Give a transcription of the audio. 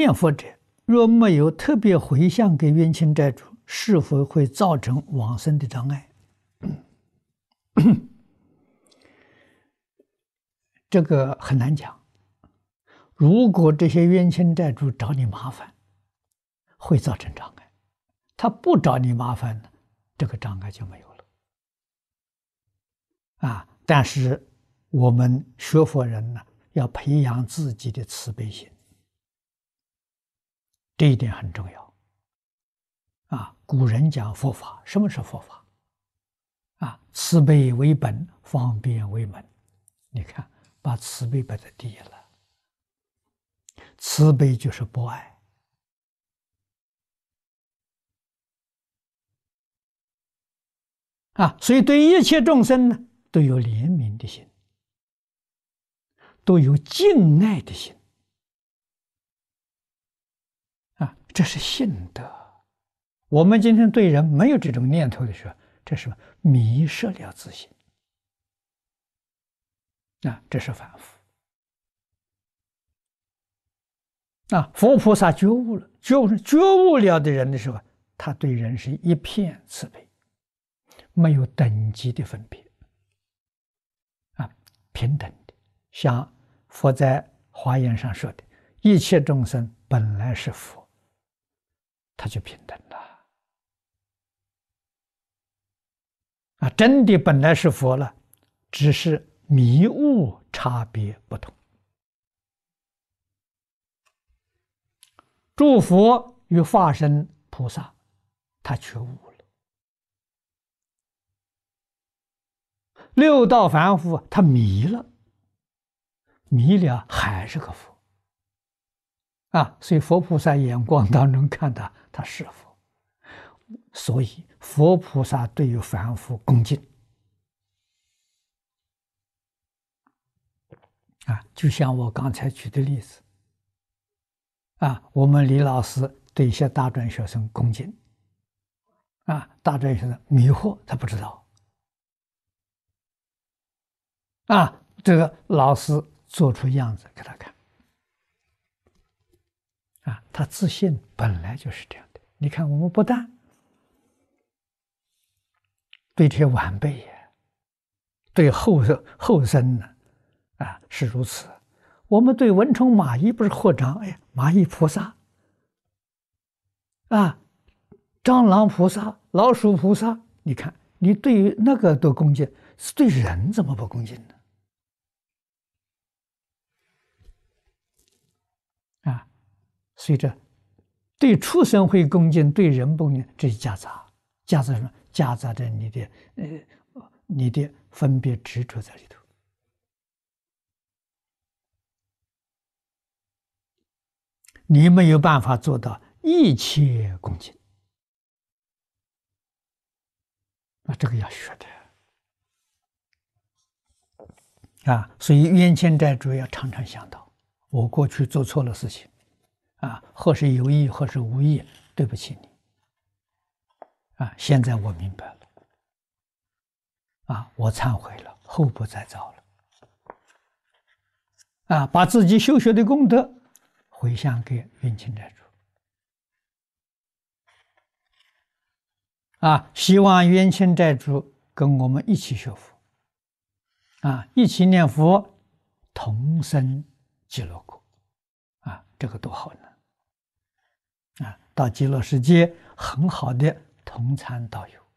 念佛者若没有特别回向给冤亲债主，是否会造成往生的障碍？这个很难讲。如果这些冤亲债主找你麻烦，会造成障碍；他不找你麻烦呢，这个障碍就没有了。啊！但是我们学佛人呢，要培养自己的慈悲心，这一点很重要。啊，古人讲佛法，什么是佛法？啊，慈悲为本，方便为门。你看，把慈悲摆在第一了。慈悲就是博爱。啊，所以对一切众生呢，都有怜悯的心，都有敬爱的心。啊，这是信德。我们今天对人没有这种念头的时候，这是迷失了自信。啊，这是反复。啊，佛菩萨觉悟了，觉悟觉悟了的人的时候，他对人是一片慈悲，没有等级的分别，啊，平等的。像佛在华严上说的：“一切众生本来是佛，他就平等了。”啊，真的本来是佛了，只是迷悟差别不同。诸佛与化身菩萨，他觉悟了；六道凡夫他迷了，迷了还是个佛啊！所以佛菩萨眼光当中看到，他是佛。所以，佛菩萨对于凡夫恭敬啊，就像我刚才举的例子啊，我们李老师对一些大专学生恭敬啊，大专学生迷惑，他不知道啊，这个老师做出样子给他看，他自信本来就是这样的。你看，我们不但。对这些晚辈呀，对后后生呢，啊是如此。我们对蚊虫蚂蚁不是合掌，哎呀，蚂蚁菩萨，啊，蟑螂菩萨、老鼠菩萨，你看，你对于那个都恭敬，是对人怎么不恭敬呢？啊，所以这对畜生会恭敬，对人不恭敬，这是夹杂，夹杂什么？夹杂着你的呃，你的分别执着在里头，你没有办法做到一切恭敬，那这个要学的啊！所以冤亲债主要常常想到，我过去做错了事情，啊，或是有意，或是无意，对不起你。啊！现在我明白了，啊，我忏悔了，后不再造了。啊，把自己修学的功德回向给冤亲债主。啊，希望冤亲债主跟我们一起学佛，啊，一起念佛，同生极乐国。啊，这个多好呢！到极乐世界很好的。同参道友。